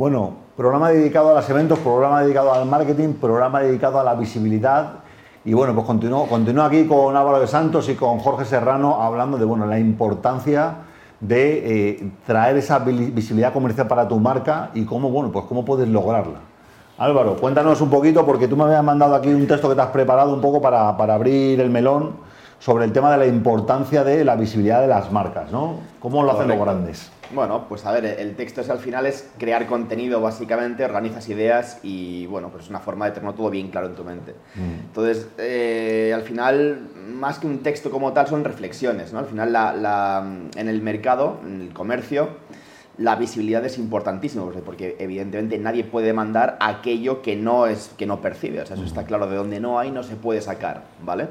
Bueno, programa dedicado a los eventos, programa dedicado al marketing, programa dedicado a la visibilidad. Y bueno, pues continúo, continúo aquí con Álvaro de Santos y con Jorge Serrano hablando de bueno, la importancia de eh, traer esa visibilidad comercial para tu marca y cómo, bueno, pues cómo puedes lograrla. Álvaro, cuéntanos un poquito, porque tú me habías mandado aquí un texto que te has preparado un poco para, para abrir el melón sobre el tema de la importancia de la visibilidad de las marcas, ¿no? ¿Cómo lo hacen los grandes? Bueno, pues a ver, el texto es al final es crear contenido básicamente, organizas ideas y bueno, pues es una forma de tenerlo todo bien claro en tu mente. Mm. Entonces, eh, al final, más que un texto como tal, son reflexiones, ¿no? Al final, la, en el mercado, en el comercio, la visibilidad es importantísimo, porque evidentemente nadie puede demandar aquello que no, es, que no percibe, o sea, eso está claro, de donde no hay no se puede sacar, ¿vale?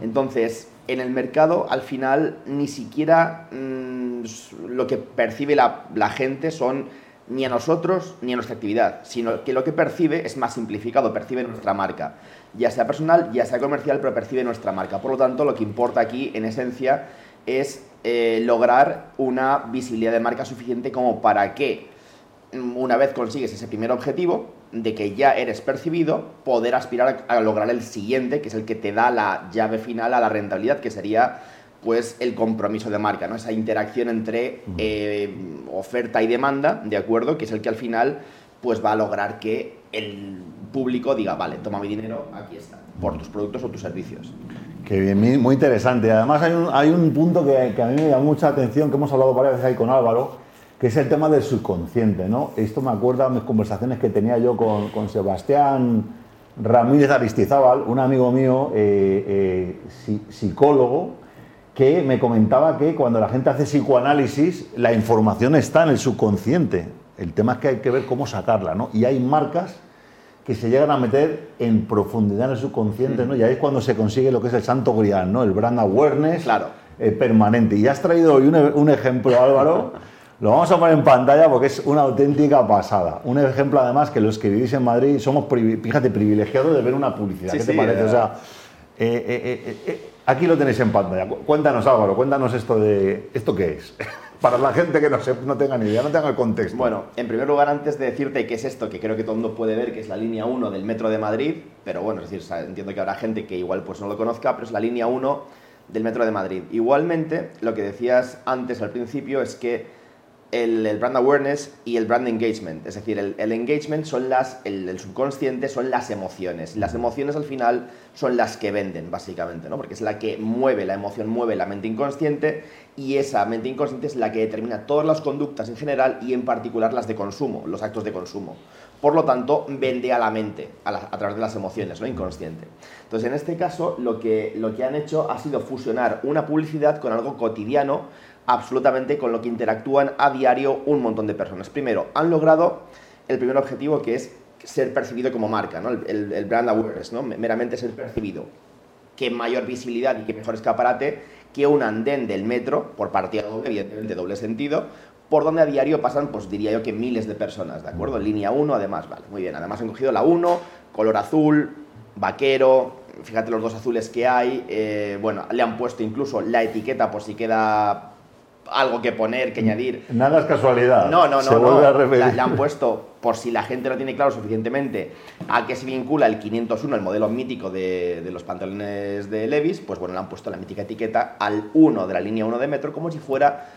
Entonces, en el mercado, al final, ni siquiera mm, lo que percibe la, la, gente son ni a nosotros ni a nuestra actividad, sino que lo que percibe es más simplificado, percibe nuestra marca, ya sea personal, ya sea comercial, pero percibe nuestra marca. Por lo tanto, lo que importa aquí, en esencia, es eh, lograr una visibilidad de marca suficiente como para que una vez consigues ese primer objetivo de que ya eres percibido, poder aspirar a, lograr el siguiente, que es el que te da la llave final a la rentabilidad, que sería pues el compromiso de marca, ¿no? Esa interacción entre eh, oferta y demanda, ¿de acuerdo? Que es el que al final pues va a lograr que el público diga, vale, toma mi dinero, aquí está, por tus productos o tus servicios. Qué bien, muy interesante. Además hay un, hay un punto que, que, a mí me llama mucha atención, que hemos hablado varias veces ahí con Álvaro, que es el tema del subconsciente. ¿no? Esto me acuerda a mis conversaciones que tenía yo con, con Sebastián Ramírez Aristizábal, un amigo mío, eh, eh, psicólogo, que me comentaba que cuando la gente hace psicoanálisis, la información está en el subconsciente. El tema es que hay que ver cómo sacarla. ¿no? Y hay marcas que se llegan a meter en profundidad en el subconsciente, ¿no? Y ahí es cuando se consigue lo que es el santo grial, ¿no? El brand awareness claro. Eh, permanente. Y has traído hoy un, ejemplo, Álvaro, lo vamos a poner en pantalla porque es una auténtica pasada. Un ejemplo, además, que los que vivís en Madrid somos, fíjate, privilegiados de ver una publicidad. ¿Qué te parece? O sea, eh, eh, aquí lo tenéis en pantalla. Cuéntanos, Álvaro, cuéntanos esto de... ¿Esto qué es? para la gente que no, no tenga ni idea, no tenga el contexto. Bueno, en primer lugar, antes de decirte qué es esto, que creo que todo el mundo puede ver, que es la línea 1 del Metro de Madrid, pero bueno, es decir, entiendo que habrá gente que igual pues no lo conozca, pero es la línea 1 del Metro de Madrid. Igualmente, lo que decías antes al principio es que el, brand awareness y el brand engagement. Es decir, el, engagement son las, el, subconsciente son las emociones. Las emociones al final son las que venden, básicamente, ¿no? Porque es la que mueve, la emoción mueve la mente inconsciente y esa mente inconsciente es la que determina todas las conductas en general y en particular las de consumo, los actos de consumo. Por lo tanto, vende a la mente a, través de las emociones, ¿no? Inconsciente. Entonces, en este caso, lo que, lo que han hecho ha sido fusionar una publicidad con algo cotidiano absolutamente con lo que interactúan a diario un montón de personas. Primero, han logrado el primer objetivo que es ser percibido como marca, ¿no? el, brand awareness, ¿no? meramente ser percibido. Qué mayor visibilidad y qué mejor escaparate que un andén del metro, por partida doble, evidentemente doble sentido, por donde a diario pasan, pues diría yo que miles de personas, ¿de acuerdo? Línea 1, además, vale, muy bien. Además han cogido la 1, color azul, vaquero, fíjate los dos azules que hay, eh, bueno, le han puesto incluso la etiqueta por si queda algo que poner, que añadir. Nada es casualidad. No, no, no. no. Le han puesto, por si la gente no tiene claro suficientemente a qué se vincula el 501, el modelo mítico de, los pantalones de Levis, pues bueno, le han puesto la mítica etiqueta al 1 de la línea 1 de metro como si fuera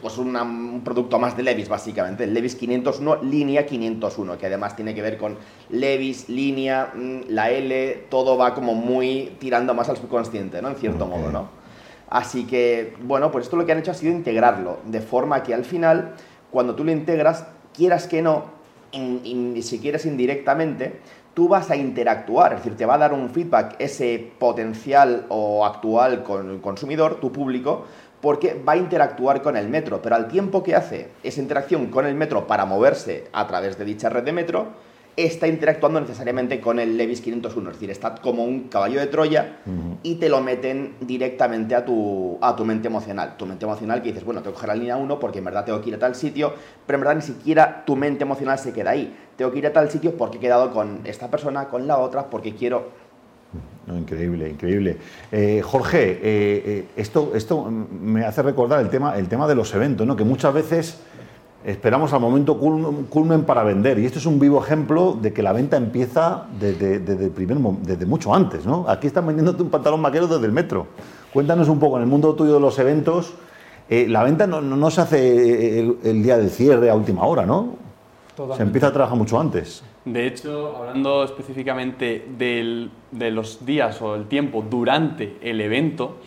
pues un producto más de Levis, básicamente. El Levis 501, línea 501, que además tiene que ver con Levis, línea, mm, la L, todo va como muy tirando más al subconsciente, ¿no? En cierto modo, ¿no? Así que, bueno, pues esto lo que han hecho ha sido integrarlo, de forma que al final, cuando tú lo integras, quieras que no, si quieres indirectamente, tú vas a interactuar, es decir, te va a dar un feedback ese potencial o actual con consumidor, tu público, porque va a interactuar con el metro, pero al tiempo que hace esa interacción con el metro para moverse a través de dicha red de metro, está interactuando necesariamente con el Levis 501, es decir, está como un caballo de Troya y te lo meten directamente a tu, a tu mente emocional. Tu mente emocional que dices, bueno, tengo que coger la línea 1 porque en verdad tengo que ir a tal sitio, pero en verdad ni siquiera tu mente emocional se queda ahí. Tengo que ir a tal sitio porque he quedado con esta persona, con la otra, porque quiero... increíble, increíble. Eh, Jorge, eh, eh, esto, esto me hace recordar el tema, el tema de los eventos, ¿no? que muchas veces esperamos al momento culmen para vender. Y esto es un vivo ejemplo de que la venta empieza desde, primer, desde mucho antes. ¿no? Aquí están vendiéndote un pantalón vaquero desde el metro. Cuéntanos un poco, en el mundo tuyo de los eventos, eh, la venta no, se hace el, día del cierre a última hora, ¿no? Se empieza a trabajar mucho antes. De hecho, hablando específicamente de los días o el tiempo durante el evento,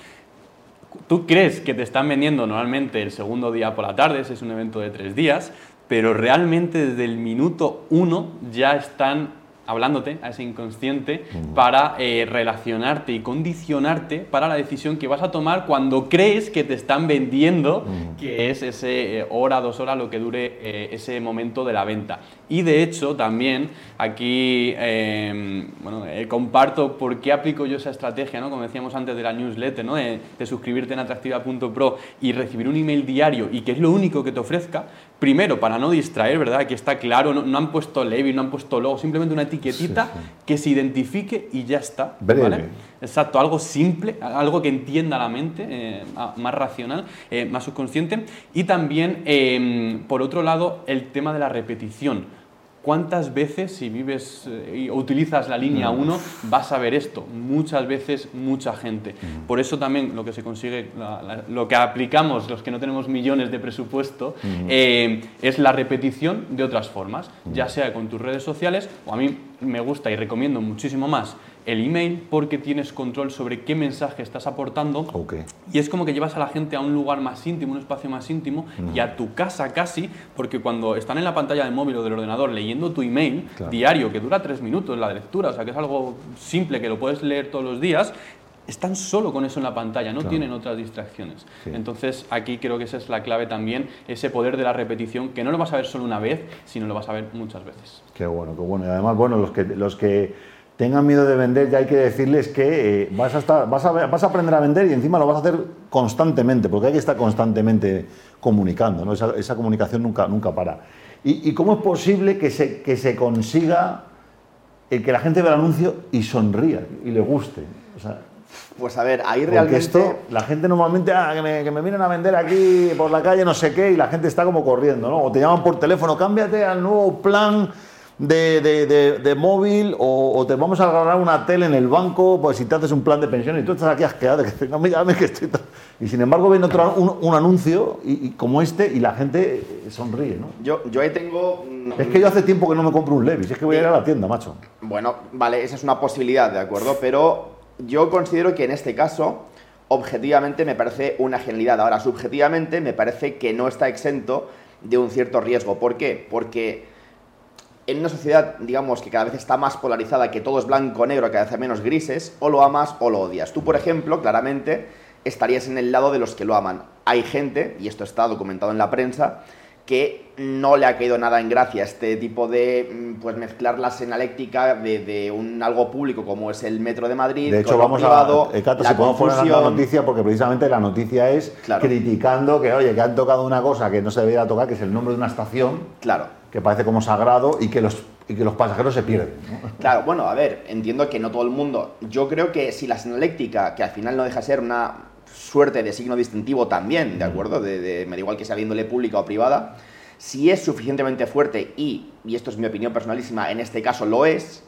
tú crees que te están vendiendo normalmente el segundo día por la tarde, es un evento de tres días, pero realmente desde el minuto uno ya están hablándote a ese inconsciente para eh, relacionarte y condicionarte para la decisión que vas a tomar cuando crees que te están vendiendo, que es ese eh, hora, dos horas, lo que dure eh, ese momento de la venta. Y de hecho, también aquí em, bueno, comparto por qué aplico yo esa estrategia, ¿no? como decíamos antes de la newsletter, ¿no? de, de suscribirte en atractiva.pro y recibir un email diario y que es lo único que te ofrezca, Primero, para no distraer, ¿verdad? Aquí está claro, no, han puesto Levi, no han puesto logo, simplemente una etiquetita que se identifique y ya está. ¿vale? Exacto, algo simple, algo que entienda la mente, eh, más racional, eh, más subconsciente. Y también, em, por otro lado, el tema de la repetición ¿Cuántas veces, si vives eh, o utilizas la línea 1, mm. vas a ver esto? Muchas veces, mucha gente. Mm. Por eso también lo que se consigue, lo que aplicamos los que no tenemos millones de presupuesto, mm. eh, es la repetición de otras formas, ya sea con tus redes sociales, o a mí me gusta y recomiendo muchísimo más el email porque tienes control sobre qué mensaje estás aportando y es como que llevas a la gente a un lugar más íntimo, un espacio más íntimo y a tu casa casi, porque cuando están en la pantalla del móvil o del ordenador leyendo tu email diario, que dura tres minutos la lectura, o sea que es algo simple que lo puedes leer todos los días, están solo con eso en la pantalla, no tienen otras distracciones. Entonces aquí creo que esa es la clave también, ese poder de la repetición, que no lo vas a ver solo una vez, sino lo vas a ver muchas veces. Qué bueno, qué bueno. Y además, bueno, los que, los que tengan miedo de vender, ya hay que decirles que eh, vas, a estar, vas, a, vas, a aprender a vender y encima lo vas a hacer constantemente, porque hay que estar constantemente comunicando, ¿no? esa, comunicación nunca, nunca para. ¿Y, cómo es posible que se, que se consiga el que la gente vea el anuncio y sonría y le guste? Pues a ver, ahí realmente... esto, la gente normalmente, ah, que, me, que me vienen a vender aquí por la calle, no sé qué, y la gente está como corriendo, ¿no? O te llaman por teléfono, cámbiate al nuevo plan de, de, de, móvil o, te vamos a agarrar una tele en el banco pues si te haces un plan de pensión y tú estás aquí asqueado que no me llames que estoy y sin embargo ven otro un, un anuncio y, como este y la gente sonríe ¿no? yo, yo ahí tengo es que yo hace tiempo que no me compro un Levis es que voy a ir a la tienda macho bueno vale esa es una posibilidad de acuerdo pero yo considero que en este caso objetivamente me parece una genialidad ahora subjetivamente me parece que no está exento de un cierto riesgo ¿por qué? porque en una sociedad, digamos, que cada vez está más polarizada, que todo es blanco-negro, cada vez hay menos grises, o lo amas o lo odias. Tú, por ejemplo, claramente estarías en el lado de los que lo aman. Hay gente, y esto está documentado en la prensa, que no le ha caído nada en gracia este tipo de mm, pues mezclar la senaléctica de, de un algo público como es el metro de Madrid de hecho vamos a eh, si podemos poner la noticia porque precisamente la noticia es criticando que oye que han tocado una cosa que no se debería tocar que es el nombre de una estación claro que parece como sagrado y que los y que los pasajeros se pierden. Claro, bueno, a ver, entiendo que no todo el mundo. Yo creo que si la senaléctica, que al final no deja ser una suerte de signo distintivo también, ¿de acuerdo? De, me da igual que sea viéndole pública o privada. Si es suficientemente fuerte y, y esto es mi opinión personalísima, en este caso lo es,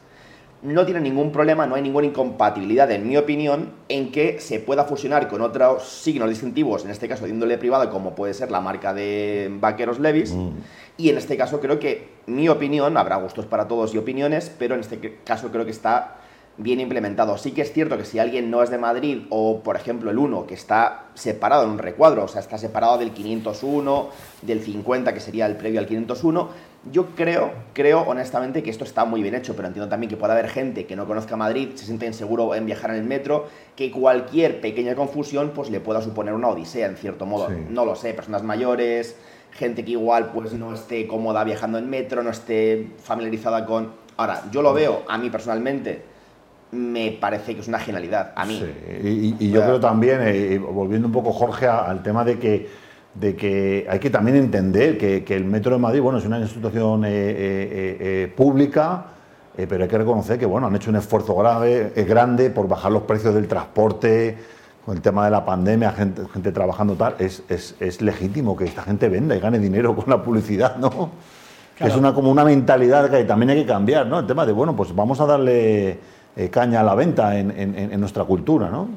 no tiene ningún problema, no hay ninguna incompatibilidad, en mi opinión, en que se pueda fusionar con otros signos distintivos, en este caso de índole privada, como puede ser la marca de Vaqueros Levis. Mm. Y en este caso creo que, mi opinión, habrá gustos para todos y opiniones, pero en este caso creo que está bien implementado. Sí que es cierto que si alguien no es de Madrid o, por ejemplo, el 1, que está separado en un recuadro, o sea, está separado del 501, del 50, que sería el previo al 501, yo creo, creo honestamente que esto está muy bien hecho, pero entiendo también que puede haber gente que no conozca Madrid, se siente inseguro en viajar en el metro, que cualquier pequeña confusión pues le pueda suponer una odisea, en cierto modo. No lo sé, personas mayores, gente que igual pues no esté cómoda viajando en metro, no esté familiarizada con... Ahora, yo lo veo, a mí personalmente, me parece que es una genialidad, a mí. Sí. Y, yo creo también, eh, volviendo un poco Jorge al tema de que, de que hay que también entender que, el Metro de Madrid, bueno, es una institución eh, eh, pública, pero hay que reconocer que, bueno, han hecho un esfuerzo grave, grande por bajar los precios del transporte, con el tema de la pandemia, gente, gente trabajando tal, es, es, es legítimo que esta gente venda y gane dinero con la publicidad, ¿no? Es una, como una mentalidad que también hay que cambiar, ¿no? El tema de, bueno, pues vamos a darle eh, caña a la venta en, en- en nuestra cultura, ¿no?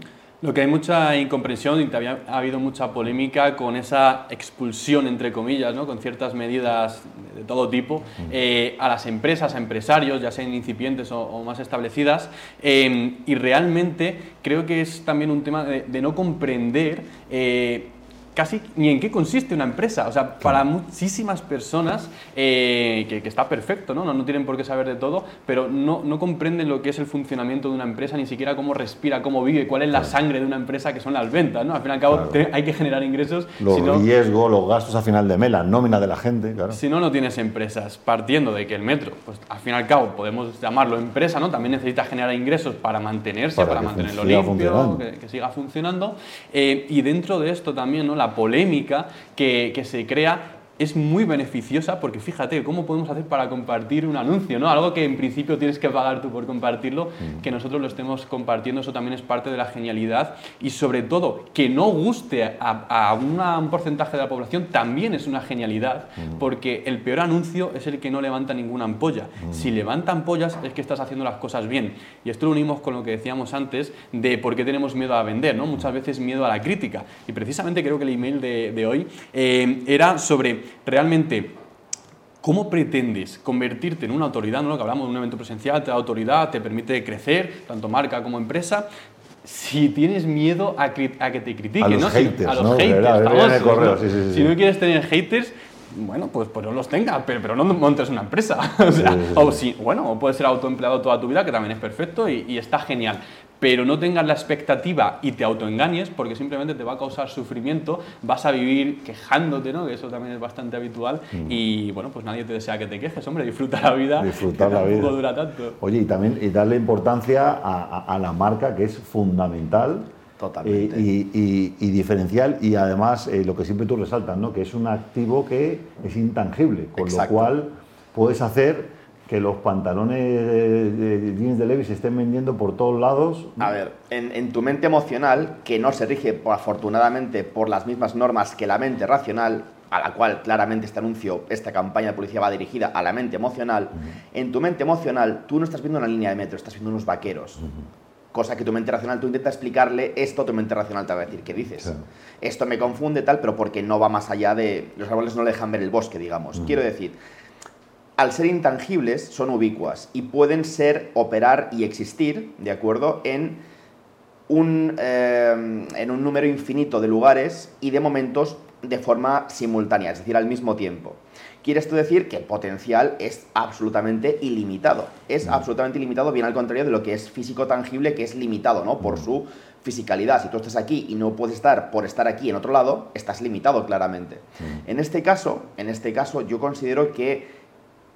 Lo que hay mucha incomprensión y también ha habido mucha polémica con esa expulsión, entre comillas, ¿no? con ciertas medidas de todo tipo, eh, a las empresas, a empresarios, ya sean incipientes o, o más establecidas. eh, y realmente creo que es también un tema de, de no comprender eh, casi ni en qué consiste una empresa. O sea, para muchísimas personas, eh, que, que está perfecto, ¿no? ¿no? No tienen por qué saber de todo, pero no, no comprenden lo que es el funcionamiento de una empresa, ni siquiera cómo respira, cómo vive, cuál es la sangre de una empresa, que son las ventas, ¿no? Al fin y al cabo Claro. te- hay que generar ingresos, Los si no, riesgos, los gastos a final de mes, la nómina de la gente, claro. si no, no tienes empresas. Partiendo de que el metro, pues al fin y al cabo podemos llamarlo empresa, ¿no? También necesita generar ingresos para mantenerse, Para mantenerlo limpio, que siga funcionando. Eh, y dentro de esto también, ¿no? La polémica que, se crea es muy beneficiosa porque fíjate, ¿cómo podemos hacer para compartir un anuncio? ¿no? Algo que en principio tienes que pagar tú por compartirlo, Mm. que nosotros lo estemos compartiendo, eso también es parte de la genialidad y sobre todo que no guste a, a una- un porcentaje de la población también es una genialidad Mm. porque el peor anuncio es el que no levanta ninguna ampolla. Mm. Si levanta ampollas es que estás haciendo las cosas bien y esto lo unimos con lo que decíamos antes de por qué tenemos miedo a vender, ¿no? muchas veces miedo a la crítica y precisamente creo que el email de, de hoy eh, era sobre realmente ¿Cómo pretendes convertirte en una autoridad? ¿no? Lo que hablamos de un evento presencial, te da autoridad, te permite crecer, tanto marca como empresa. Si tienes miedo a, que te critiquen, A los ¿no? Haters, a los ¿no? haters, Verdad, verdad, en el famosos, correo, ¿no? sí, sí, sí, Si no quieres tener haters, bueno, pues, pues no los tengas, pero, pero no montes una empresa. o, sea, Sí, sí, sí. o si, bueno, o puedes ser autoempleado toda tu vida, que también es perfecto y, y está genial. Pero no tengas la expectativa y te autoengañes, porque simplemente te va a causar sufrimiento, vas a vivir quejándote, ¿no? Que eso también es bastante habitual. Y bueno, pues nadie te desea que te quejes, hombre, disfruta la vida. Disfrutar la vida. tampoco dura tanto. Oye, y también y darle importancia a, a- a la marca, que es fundamental. Totalmente. eh, y, y- y diferencial, y además eh, lo que siempre tú resaltas, ¿no? que es un activo que es intangible, con Exacto. lo cual puedes hacer que los pantalones de, jeans de Levi's se estén vendiendo por todos lados. A ver, en, en tu mente emocional, que no se rige por- afortunadamente por las mismas normas que la mente racional, a la cual claramente este anuncio, esta campaña de publicidad va dirigida a la mente emocional, en tu mente emocional tú no estás viendo una línea de metro, estás viendo unos vaqueros. Cosa que tu mente racional, tú intentas explicarle esto, tu mente racional te va a decir, ¿qué dices? Claro. Esto me confunde tal, pero porque no va más allá de... Los árboles no le dejan ver el bosque, digamos. Quiero decir, al ser intangibles, son ubicuas y pueden ser, operar y existir, ¿de acuerdo?, en un, eh, en un número infinito de lugares y de momentos de forma simultánea, es decir, al mismo tiempo. Quiere esto decir que el potencial es absolutamente ilimitado. Es absolutamente ilimitado, bien al contrario de lo que es físico tangible, que es limitado, ¿no? Por su fisicalidad. Si tú estás aquí y no puedes estar por estar aquí en otro lado, estás limitado claramente. En este caso, en este caso, yo considero que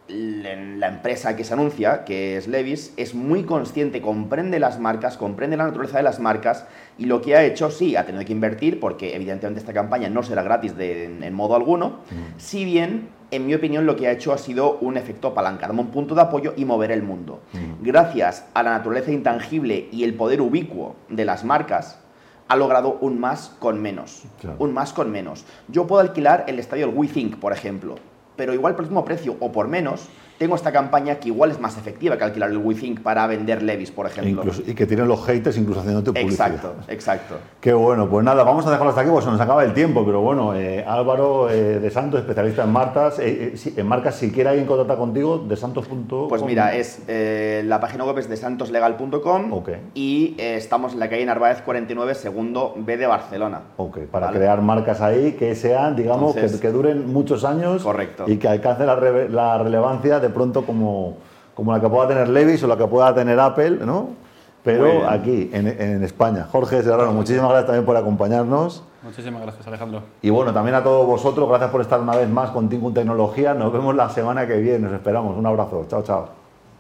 la la empresa que se anuncia, que es Levis, es muy consciente, comprende las marcas, comprende la naturaleza de las marcas y lo que ha hecho, sí, ha tenido que invertir porque evidentemente esta campaña no será gratis de- en, en modo alguno, si bien, en mi opinión, lo que ha hecho ha sido un efecto palanca, un punto de apoyo y mover el mundo. Gracias a la naturaleza intangible y el poder ubicuo de las marcas, ha logrado un más con menos. Claro. Un más con menos. Yo puedo alquilar el estadio del WeThink, por ejemplo, pero igual por el mismo precio o por menos, tengo esta campaña que igual es más efectiva que alquilar el WeThink para vender Levis, por E ejemplo. incluso- y que tienen los haters incluso haciéndote publicidad. exacto, exacto. Qué bueno, pues nada, vamos a dejarlo hasta aquí, pues se nos acaba el tiempo, pero bueno, eh, Álvaro eh, de Santos, especialista en marcas, eh, si- en marcas, si quiere alguien contactar contigo, de santos.com. Pues mira, es, la página web es de santoslegal.com Ok. y estamos en la calle Narváez 49, segundo B de Barcelona. Ok, para Vale. crear marcas ahí que sean, digamos, que, Entonces- que duren muchos años Correcto. y que alcancen la, la relevancia de pronto como, como la que pueda tener Levis o la que pueda tener Apple, ¿no? Pero aquí, en, en España. Jorge Serrano, muchísimas gracias también por acompañarnos. Muchísimas gracias, Alejandro. Y bueno, también a todos vosotros, gracias por estar una vez más con Tingun Tecnología. Nos vemos la semana que viene, nos esperamos. Un abrazo. Chao, chao.